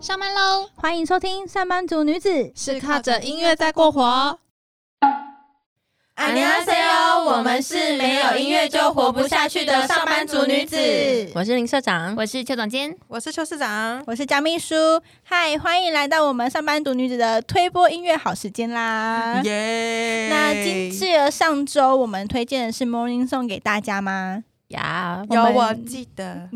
上班喽！欢迎收听上班族女子是靠着音乐在过活。안녕하세요，我们是没有音乐就活不下去的上班族女子。我是林社长，我是邱总监，我是邱市长，我是江秘书。嗨，欢迎来到我们上班族女子的推播音乐好时间啦！耶！那今记得上周我们推荐的是 Morning Song 给大家吗？ 呀，有我记得。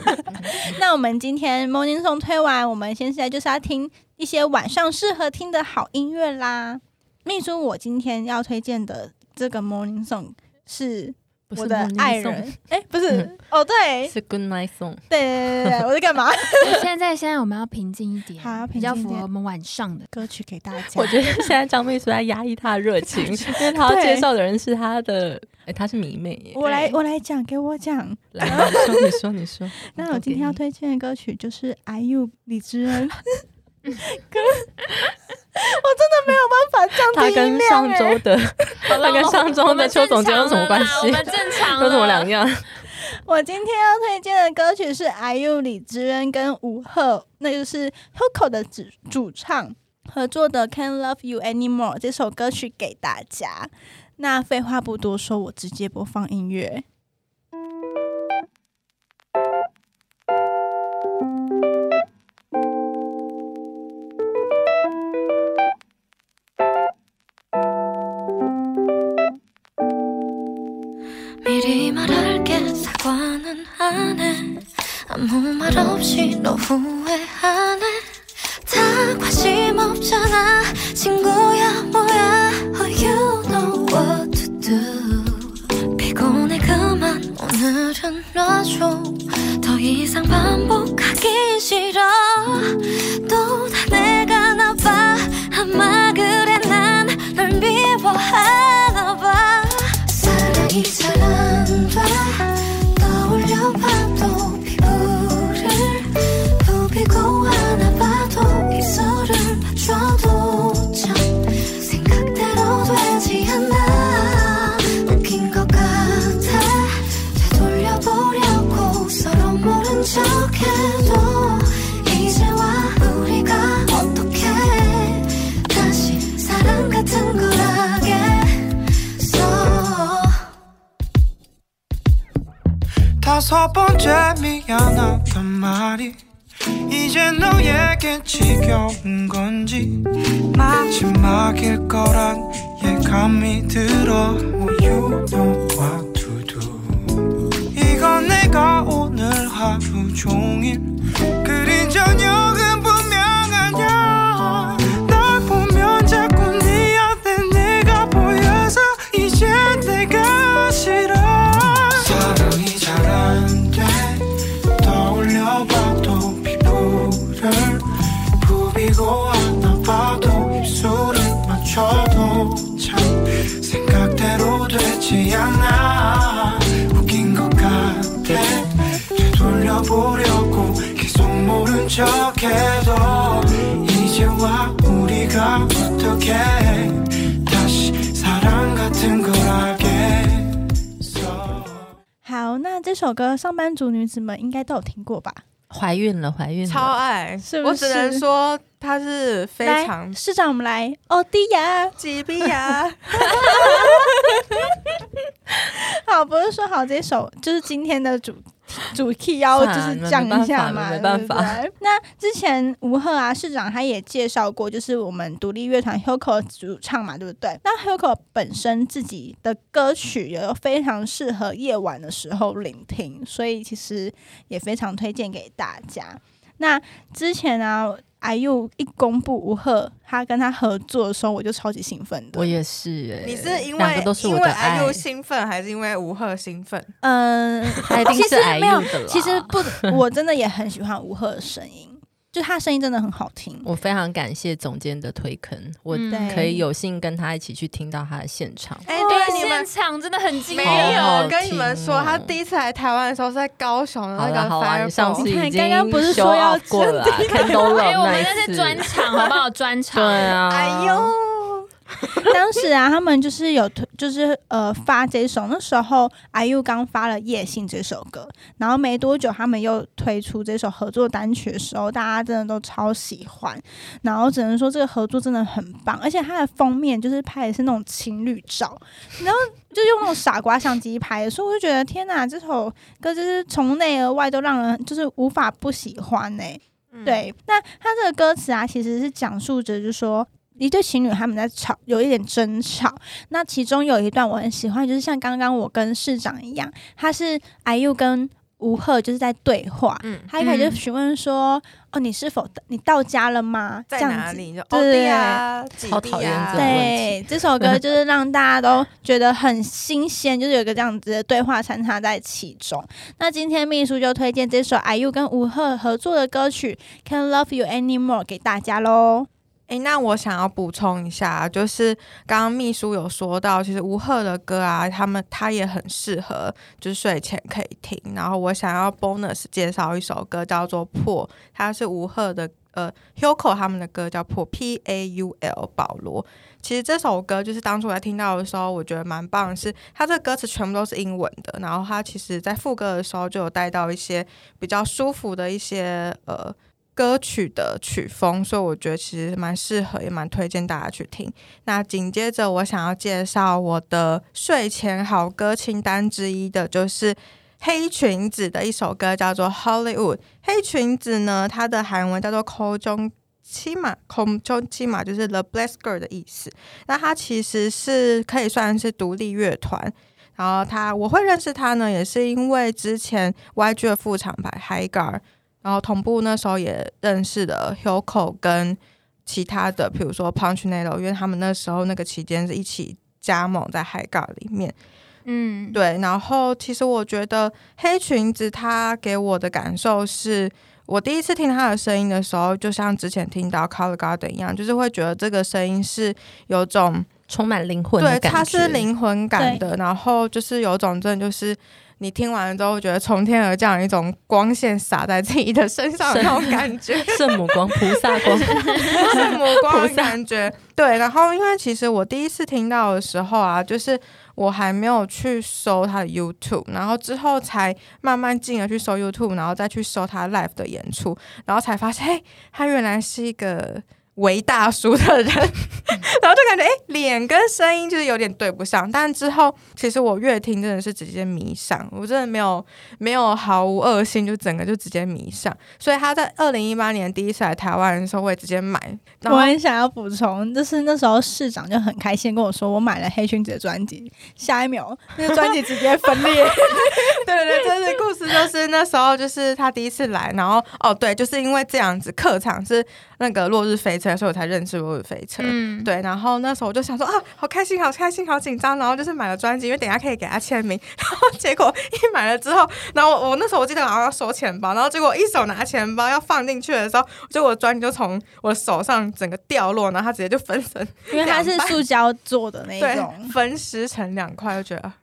那我们今天 Morning Song 推完，我们现在就是要听一些晚上适合听的好音乐啦。秘书，我今天要推荐的这个 Morning Song 是我的爱人。哎，不是，哦，对，是 Good Night Song。对对对对，我在干嘛？现在现在我们要平静一点，好，比较符合我们晚上的歌曲给大家。我觉得现在张秘书在压抑他的热情，因为他要介绍的人是他的，哎，他是迷妹。我来，我来讲，给我讲。来，你说，你说，你说。那我今天要推荐的歌曲就是 IU 李智恩。歌，我 真的没有办法降低他跟上周的，他跟上周的邱总监有什么关系？正常，有什么两样？我今天要推荐的歌曲是 IU 李知恩跟吴赫，那就是 Hoco 的主主唱合作的《Can't Love You Anymore》这首歌曲给大家。那废话不多说，我直接播放音乐。 아무 말 없이 너 후회하네. 다 관심 없잖아. 친구야 뭐야? Oh you know what to do. 피곤해 그만. 오늘은 놔줘. 더 이상 반복 너에게 지겨운 건지 마지막일 거란 예감이 들어. What to do. 이건 내가 오늘 하루 종일 그린 首歌上班族女子们应该都有听过吧？怀孕了，怀孕了，超爱，是不是我只能说他是非常市长，我们来欧，迪亚。吉比亚。好，不是说好这首就是今天的主 主 key 要就是降一下嘛，没办法对不对那之前吴赫啊市长他也介绍过，就是我们独立乐团 Hugo 主唱嘛，对不对？那 Hugo 本身自己的歌曲也有非常适合夜晚的时候聆听，所以其实也非常推荐给大家。那之前啊。IU 一公布吴赫他跟他合作的时候，我就超级兴奋的。我也是诶，你是因为两个都是因为我的爱 IU 兴奋，还是因为吴赫兴奋？嗯，他一定是其实没有 IU 的啦。其实不，我真的也很喜欢吴赫的声音，就他声音真的很好听。我非常感谢总监的推坑，我可以有幸跟他一起去听到他的现场。哎、对对，你们现场真的很惊没有跟你们说，他第一次来台湾的时候是在高雄的那个好啦好上次已经不是说要过了啊，看都 哎，我们那一次，那是专场，好不好？专场。对啊，哎呦，当时啊，他们就是有推，就是呃发这首，那时候 IU 刚发了《夜信》这首歌，然后没多久他们又推出这首合作单曲的时候，大家真的都超喜欢，然后只能说这个合作真的很棒，而且它的封面就是拍的是那种情侣照，然后就用那种傻瓜相机拍的，所以我就觉得天哪，这首歌就是从内而外都让人就是无法不喜欢呢、对，那他这个歌词啊，其实是讲述着，就是说一对情侣他们在吵，有一点争吵。那其中有一段我很喜欢，就是像刚刚我跟市长一样，他是 IU 跟吴赫就是在对话。嗯，他一开始就嗯询问说：“哦，你是否你到家了吗？”在这样子。哪里？就对欧弟啊，几超讨厌这对，这首歌就是让大家都觉得很新鲜，就是有一个这样子的对话穿插在其中。那今天秘书就推荐这首 IU 跟吴赫合作的歌曲《Can't Love You Anymore》给大家喽。诶，那我想要补充一下，就是刚刚秘书有说到，其实吴赫的歌啊，他们他也很适合，就是睡前可以听。然后我想要 bonus 介绍一首歌，叫做《破》，它是吴赫的呃 Hugo 他们的歌叫《破》P A U L 保罗。其实这首歌就是当初我在听到的时候，我觉得蛮棒是，它这歌词全部都是英文的，然后它其实在副歌的时候就有带到一些比较舒服的一些呃。歌曲的曲风，所以我觉得其实蛮适合，也蛮推荐大家去听。那紧接着，我想要介绍我的睡前好歌清单之一的，就是黑裙子的一首歌，叫做《Hollywood》。黑裙子呢，它的韩文叫做“口中七马”，空中七马就是 The Blessed Girl 的意思。那它其实是可以算是独立乐团。然后他我会认识他呢，也是因为之前 YG 的副厂牌 Higar，然后同步那时候也认识了 Hugo 跟其他的，比如说 Punch n a t o 因为他们那时候那个期间是一起加盟在 Higar 里面。嗯，对，然后其实我觉得黑裙子它给我的感受是。我第一次听他的声音的时候，就像之前听到 Color Garden 一样，就是会觉得这个声音是有种充满灵魂的对，感觉。它是灵魂感的，然后就是有种真的就是你听完了之后，觉得从天而降一种光线洒在自己的身上的那种感觉，圣母光、菩萨光，圣母光的感觉。对，然后因为其实我第一次听到的时候啊，就是我还没有去搜他的 YouTube，然后之后才慢慢进而去搜 YouTube，然后再去搜他 live 的演出，然后才发现，嘿，他原来是一个。为大叔的人，然后就感觉哎，脸跟声音就是有点对不上。但之后其实我越听真的是直接迷上，我真的没有没有毫无恶心，就整个就直接迷上。所以他在二零一八年第一次来台湾的时候，我也直接买。我很想要补充，就是那时候市长就很开心跟我说，我买了黑裙子的专辑，下一秒那个专辑直接分裂。对对，这是故事，就是那时候就是他第一次来，然后哦对，就是因为这样子，客场是那个落日飞车，所以我才认识落日飞车。嗯，对，然后那时候我就想说啊，好开心，好开心，好紧张，然后就是买了专辑，因为等一下可以给他签名。然后结果一买了之后，然后我我那时候我记得好像要收钱包，然后结果一手拿钱包要放进去的时候，结果专辑就从我手上整个掉落，然后它直接就分成因为它是塑胶做的那对种，分尸成两块，就觉得啊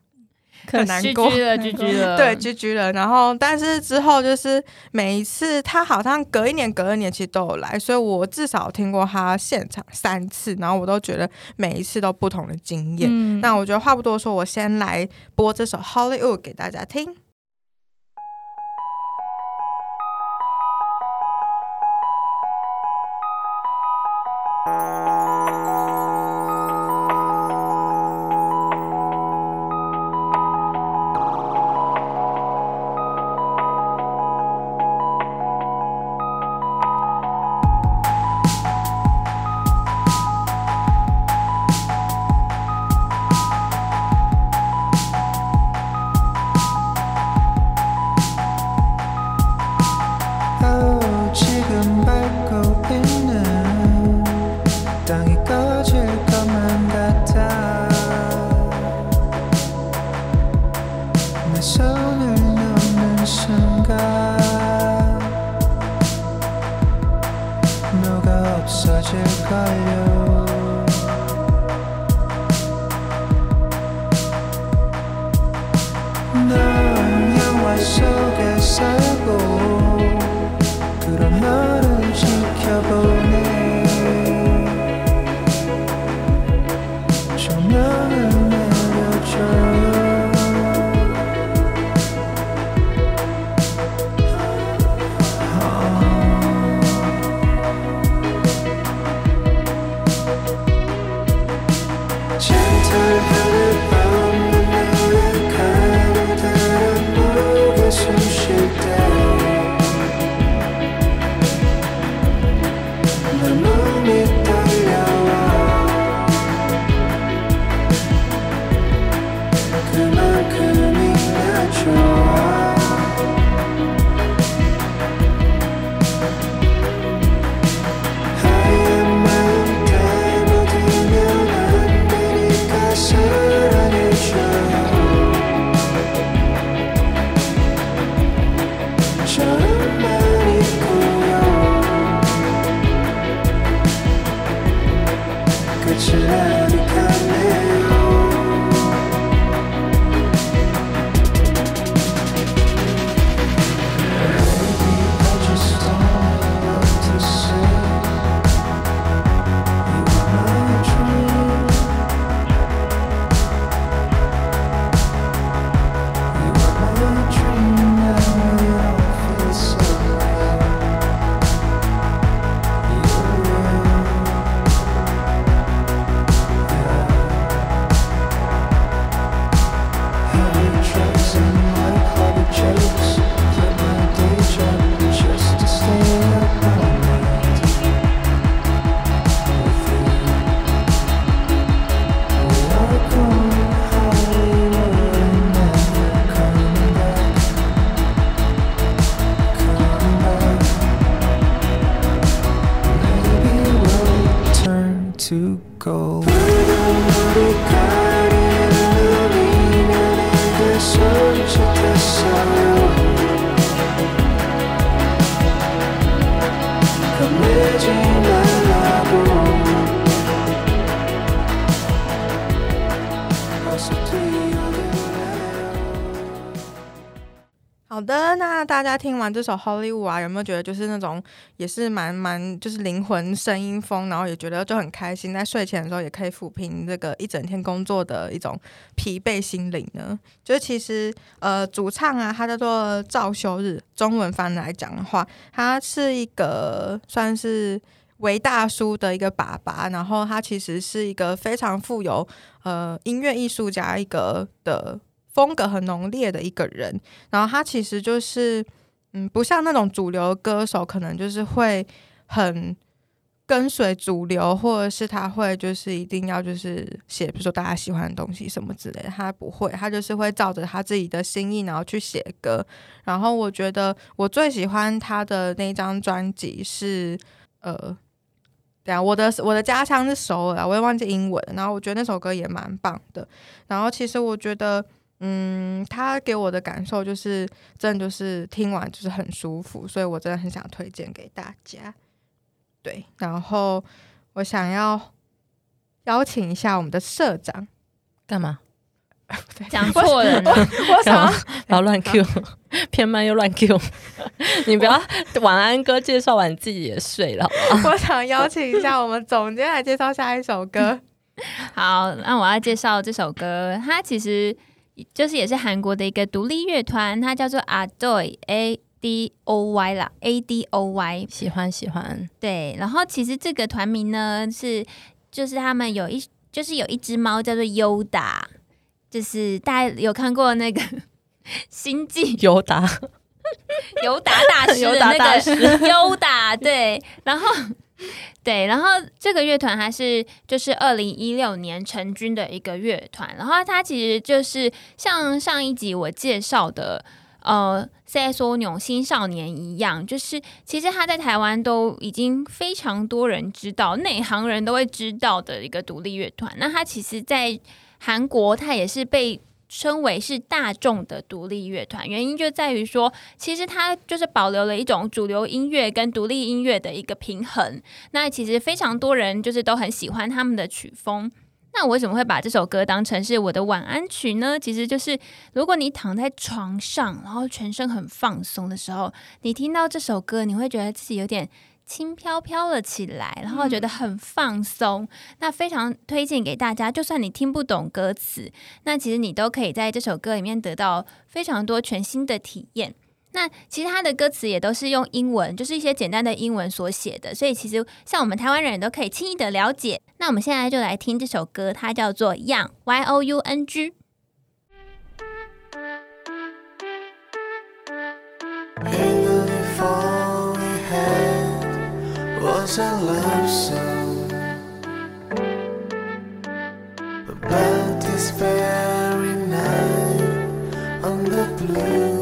可难过。了，居居了，对，居居了。然后，但是之后就是每一次他好像隔一年、隔一年其实都有来，所以我至少听过他现场三次，然后我都觉得每一次都不同的经验。嗯那我觉得话不多说，我先来播这首《Hollywood》给大家听。好的，那大家听完这首《Hollywood》啊，有没有觉得就是那种也是蛮蛮就是灵魂声音风，然后也觉得就很开心，在睡前的时候也可以抚平这个一整天工作的一种疲惫心灵呢？就其实呃，主唱啊，他叫做赵修日，中文翻来讲的话，他是一个算是。为大叔的一个爸爸，然后他其实是一个非常富有呃音乐艺术家一个的风格很浓烈的一个人，然后他其实就是，嗯，不像那种主流歌手，可能就是会很跟随主流，或者是他会就是一定要就是写，比如说大家喜欢的东西什么之类的，他不会，他就是会照着他自己的心意，然后去写歌。然后我觉得我最喜欢他的那张专辑是呃。对啊，我的我的家乡是首尔啊，我也忘记英文。然后我觉得那首歌也蛮棒的。然后其实我觉得，嗯，他给我的感受就是，真的就是听完就是很舒服，所以我真的很想推荐给大家。对，然后我想要邀请一下我们的社长，干嘛？讲错人了，我想要 不要乱 Q，偏慢又乱 Q。你不要晚安歌介绍完自己也睡了，好好？我想邀请一下我们总监来介绍下一首歌。好，那我要介绍这首歌，它其实就是也是韩国的一个独立乐团，它叫做 Adoy A D O Y 啦，A D O Y。喜欢喜欢，对，然后其实这个团名呢是，就是他们有一就是有一只猫叫做优达，就是大家有看过那个 星际尤达。尤达大师尤 达大师。优达，对，然后 对，然后这个乐团还是就是二零一六年成军的一个乐团，然后它其实就是像上一集我介绍的。呃，CSO 纽新少年一样，就是其实他在台湾都已经非常多人知道，内行人都会知道的一个独立乐团。那他其实，在韩国，他也是被称为是大众的独立乐团，原因就在于说，其实它就是保留了一种主流音乐跟独立音乐的一个平衡。那其实非常多人就是都很喜欢他们的曲风。那我为什么会把这首歌当成是我的晚安曲呢？其实就是如果你躺在床上，然后全身很放松的时候，你听到这首歌，你会觉得自己有点轻飘飘了起来，然后觉得很放松。那非常推荐给大家，就算你听不懂歌词，那其实你都可以在这首歌里面得到非常多全新的体验。那其实它的歌词也都是用英文，就是一些简单的英文所写的，所以其实像我们台湾人都可以轻易的了解。那我们现在就来听这首歌，它叫做《Young Y O U N G》。Was a love song about this very night on the blue.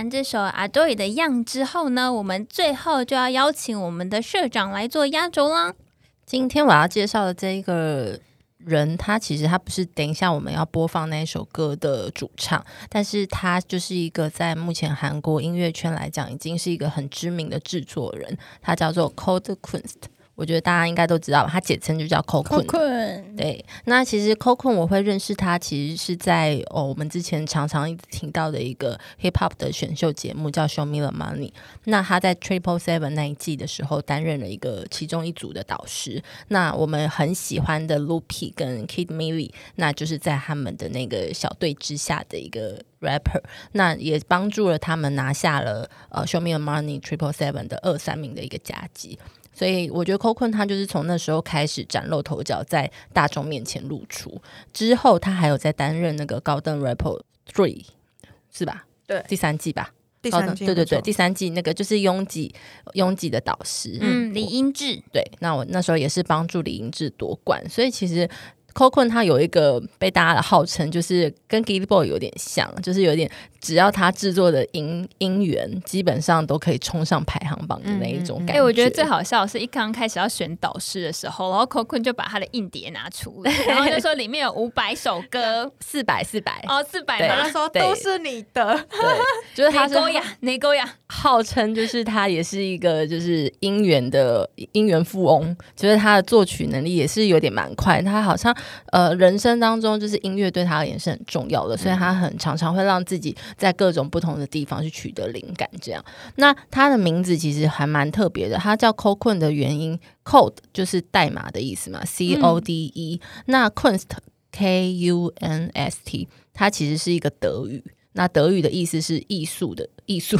完这首阿多伊的《样》之后呢，我们最后就要邀请我们的社长来做压轴啦。今天我要介绍的这一个人，他其实他不是等一下我们要播放那一首歌的主唱，但是他就是一个在目前韩国音乐圈来讲，已经是一个很知名的制作人，他叫做 Cold Kunst。我觉得大家应该都知道吧，他简称就叫。困，对，那其实 c o c o n 我会认识他，其实是在哦我们之前常常一直听到的一个 hip hop 的选秀节目叫 Show Me the Money。那他在 Triple Seven 那一季的时候担任了一个其中一组的导师。那我们很喜欢的 Loopy 跟 Kid Milly，那就是在他们的那个小队之下的一个 rapper，那也帮助了他们拿下了呃 Show Me the Money Triple Seven 的二三名的一个佳绩。所以我觉得 Coco 他就是从那时候开始崭露头角，在大众面前露出。之后他还有在担任那个高登 Rapper Three 是吧？对第三季吧。第三季对对对，第三季那个就是拥挤拥挤的导师。嗯，李英志，对，那我那时候也是帮助李英志夺冠，所以其实 Coco 他有一个被大家的号称，就是跟 Gilly Boy 有点像，就是有点只要他制作的音音源，基本上都可以冲上排行榜的那一种感哎、觉。我觉得最好笑的是一刚开始要选导师的时候，然后 Coco 就把他的硬碟拿出来，然后就说里面有五百首歌，四百四百，哦，四百他？说都是你的，对，就是他是哪勾呀？哪勾呀？号称就是他也是一个就是音源的音源富翁，就是他的作曲能力也是有点蛮快。他好像呃人生当中就是音乐对他而言是很重要的，所以他很常常会让自己在各种不同的地方去取得灵感。这样，那他的名字其实还蛮特别的，他叫 Code 的原因，Code 就是代码的意思嘛，C O D E，、那 Kunst K U N S T，它其实是一个德语。那德语的意思是艺术的艺术，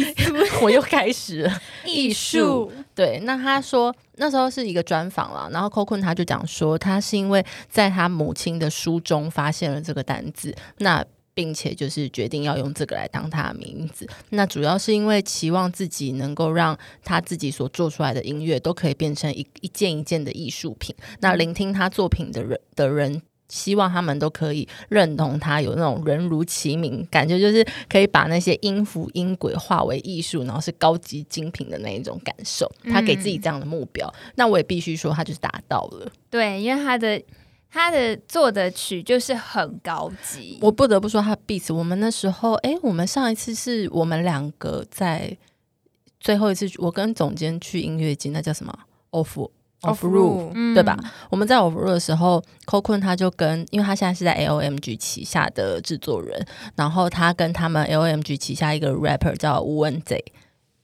我又开始了 艺术。对，那他说那时候是一个专访了，然后 Coco 他就讲说，他是因为在他母亲的书中发现了这个单字，那并且就是决定要用这个来当他的名字。那主要是因为期望自己能够让他自己所做出来的音乐都可以变成一一件一件的艺术品。那聆听他作品的人的人。希望他们都可以认同他有那种人如其名，感觉就是可以把那些音符音轨化为艺术，然后是高级精品的那一种感受。他给自己这样的目标，那我也必须说，他就是达到了。对，因为他的他的做的曲就是很高级。我不得不说他 beats，我们那时候，哎、我们上一次是我们两个在最后一次，我跟总监去音乐节，那叫什么？off off roof，嗯对吧？我们在 off roof 的时候 c o c o n 他就跟，因为他现在是在 LMG 旗下的制作人，然后他跟他们 LMG 旗下一个 rapper 叫吴文贼。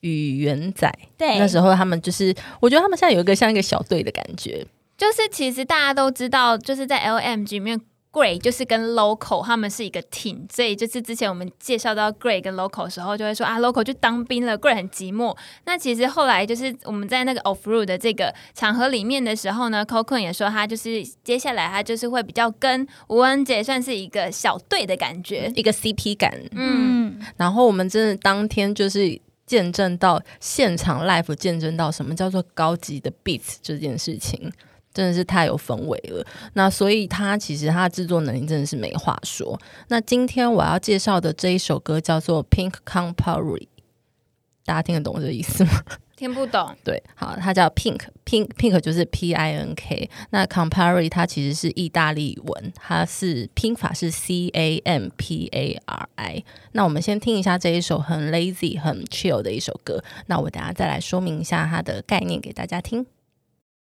语言仔，对那时候他们就是，我觉得他们现在有一个像一个小队的感觉，就是其实大家都知道，就是在 LMG 里面。Gray 就是跟 Local 他们是一个 team，所以就是之前我们介绍到 Gray 跟 Local 的时候，就会说啊，Local 去当兵了，Gray 很寂寞。那其实后来就是我们在那个 Off Road 的这个场合里面的时候呢 c o c o n 也说他就是接下来他就是会比较跟吴恩杰算是一个小队的感觉。一个 CP 感，嗯，嗯，然后我们真的当天就是见证到现场 live，见证到什么叫做高级的 beats 这件事情，真的是太有氛围了。那所以他其实他的制作能力真的是没话说。那今天我要介绍的这一首歌叫做 Pink Campari，大家听得懂这个意思吗？听不懂。对，好，它叫 Pink，Pink Pink 就是 P I N K。那 Campari 它其实是意大利文，它是拼法是 C A M P A R I。那我们先听一下这一首很 lazy、很 chill 的一首歌。那我等下再来说明一下它的概念给大家听。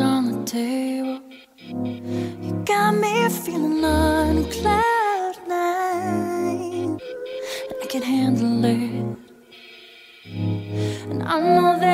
on the table. You got me feeling on cloud nine. I can handle it. And I know that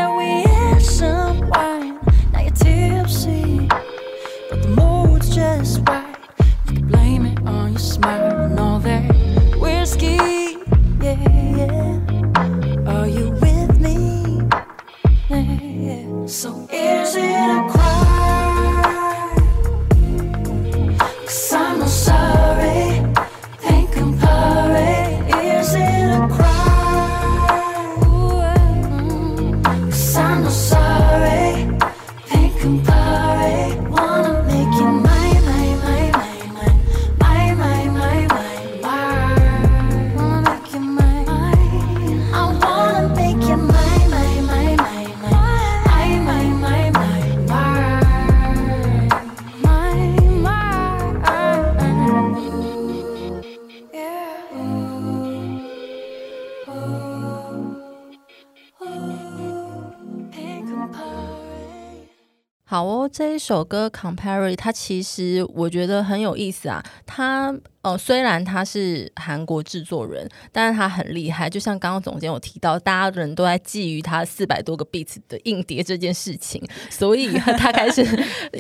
这一首歌《Compare》它其实我觉得很有意思啊。它呃，虽然他是韩国制作人，但是他很厉害。就像刚刚总监有提到，大家人都在觊觎他四百多个 beats 的硬碟这件事情，所以 他开始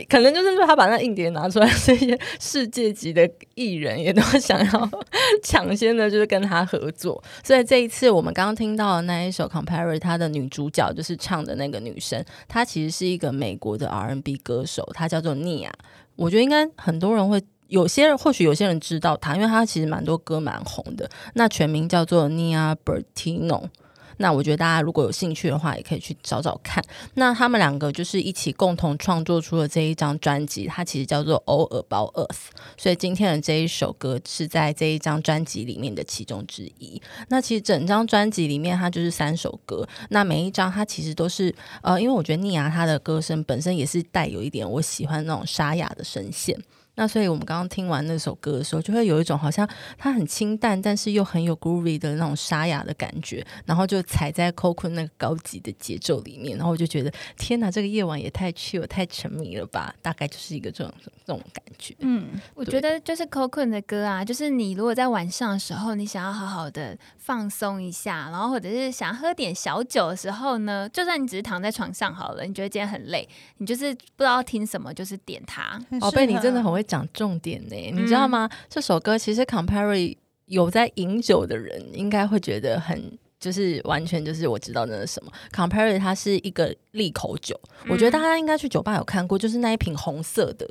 可能就是说他把那硬碟拿出来，这些世界级的艺人也都想要 抢先的，就是跟他合作。所以这一次我们刚刚听到的那一首《Compare》，他的女主角就是唱的那个女生，她其实是一个美国的 R&B 歌手，她叫做 Nia。我觉得应该很多人会。有些人或许有些人知道他，因为他其实蛮多歌蛮红的。那全名叫做 Nia Bertino。那我觉得大家如果有兴趣的话，也可以去找找看。那他们两个就是一起共同创作出了这一张专辑，它其实叫做《All About Us》。所以今天的这一首歌是在这一张专辑里面的其中之一。那其实整张专辑里面，它就是三首歌。那每一张它其实都是呃，因为我觉得妮亚她的歌声本身也是带有一点我喜欢那种沙哑的声线。那所以我们刚刚听完那首歌的时候，就会有一种好像它很清淡，但是又很有 groovy 的那种沙哑的感觉，然后就踩在 Coco 那个高级的节奏里面，然后我就觉得天哪，这个夜晚也太 chill 太沉迷了吧，大概就是一个这种这种感觉。嗯，我觉得就是 Coco 的歌啊，就是你如果在晚上的时候，你想要好好的放松一下，然后或者是想喝点小酒的时候呢，就算你只是躺在床上好了，你觉得今天很累，你就是不知道听什么，就是点它。宝贝，你真的很会讲重点呢，你知道吗？这首歌其实 Compare 有在饮酒的人应该会觉得很。就是完全就是我知道那是什么，Compare 它是一个利口酒，我觉得大家应该去酒吧有看过，就是那一瓶红色的，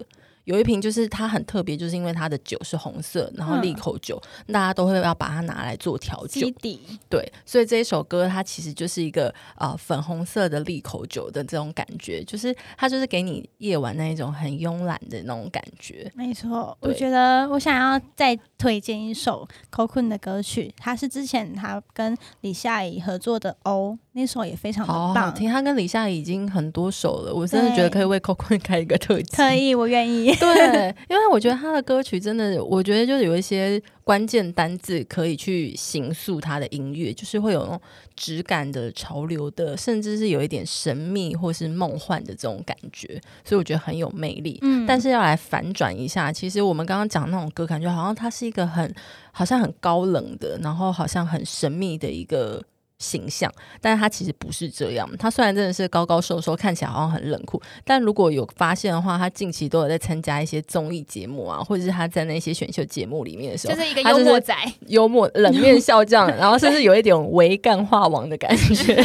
有一瓶就是它很特别，就是因为它的酒是红色，然后利口酒，大家都会要把它拿来做调酒基，底，对，所以这一首歌它其实就是一个呃粉红色的利口酒的这种感觉，就是它就是给你夜晚那一种很慵懒的那种感觉。没错。我觉得我想要再推荐一首 Cocoon 的歌曲，它是之前他跟李夏怡合作的《哦》，那首也非常的好好棒。听，他跟李夏怡已经很多首了，我真的觉得可以为 Coco 开一个特辑。可以，我愿意。对，因为我觉得他的歌曲真的，我觉得就是有一些关键单字可以去形塑他的音乐，就是会有那种质感的、潮流的，甚至是有一点神秘或是梦幻的这种感觉，所以我觉得很有魅力。嗯但是要来反转一下，其实我们刚刚讲那种歌，感觉好像他是一个很好像很高冷的，然后好像很神秘的一个形象，但是他其实不是这样。他虽然真的是高高瘦瘦，看起来好像很冷酷，但如果有发现的话，他近期都有在参加一些综艺节目啊，或者是他在那些选秀节目里面的时候，就是一个幽默仔，幽默冷面笑匠，然后甚至有一点为干话王的感觉。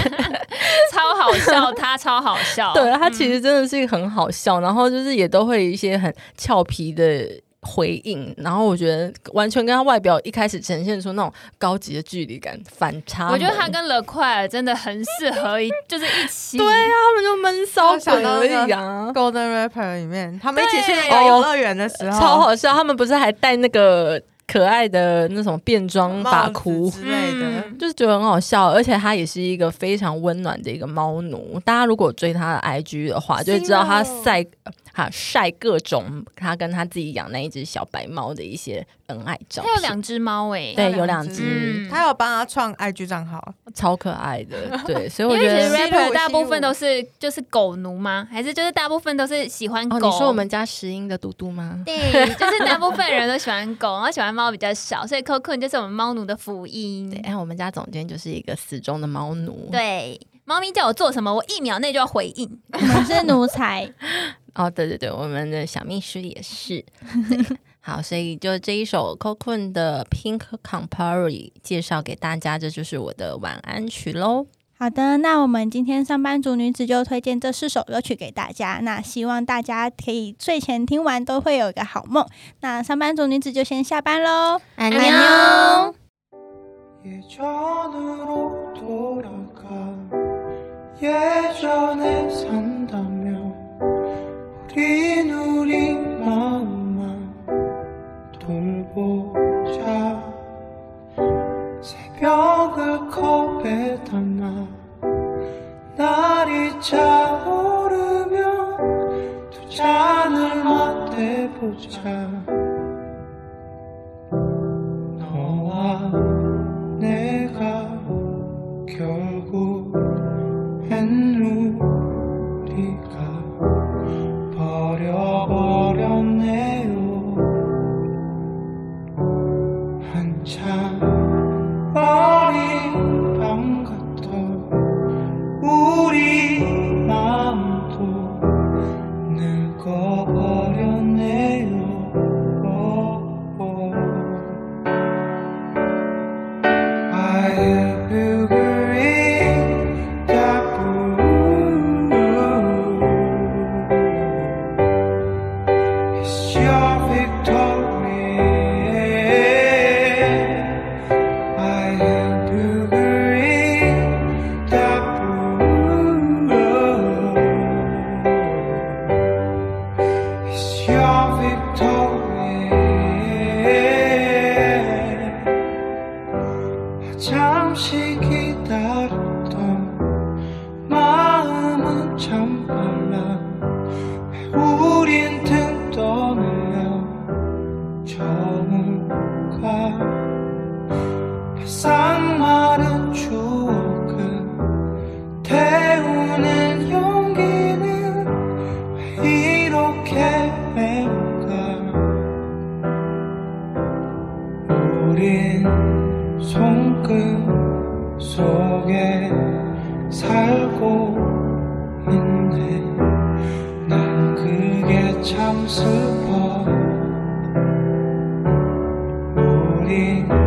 超好笑，他超好笑。对，他其实真的是一个很好笑，然后就是也都会有一些很俏皮的回应，然后我觉得完全跟他外表一开始呈现出那种高级的距离感反差。我觉得他跟了快尔真的很适合一，就是一起。对啊，他们就闷骚我想到那个已啊。Golden Rapper 里面，他们一起去对那个游乐园的时候，超好笑，他们不是还带那个可爱的那种变装发箍，之类的。嗯就是觉得很好笑，而且他也是一个非常温暖的一个猫奴。大家如果追他的 IG 的话，就会知道他晒哈晒各种他跟他自己养那一只小白猫的一些恩爱照片。他有两只猫哎，对，有两只他有帮他创 IG 账号，超可爱的。对，所以我觉得。rapper 大部分都是就是狗奴吗？还是就是大部分都是喜欢哦，狗？你说我们家石英的嘟嘟吗？对，就是大部分人都喜欢狗，然后喜欢猫比较少，所以 Coco 就是我们猫奴的福音。对，哎，我们家总监就是一个死忠的猫奴。对，猫咪叫我做什么，我一秒内就要回应。我们是奴才，哦，对对对，我们的小秘书也是。好，所以就这一首 Cocoon 的 Pink Campari 介绍给大家，这就是我的晚安曲喽。好的，那我们今天上班族女子就推荐这四首歌曲给大家。那希望大家可以睡前听完都会有一个好梦。那上班族女子就先下班喽，安妞妞。 예전에 산다면 우린 우리 마음만 돌보자. 새벽을 컵에 담아 날이 차오르면 두 잔을 맞대보자 你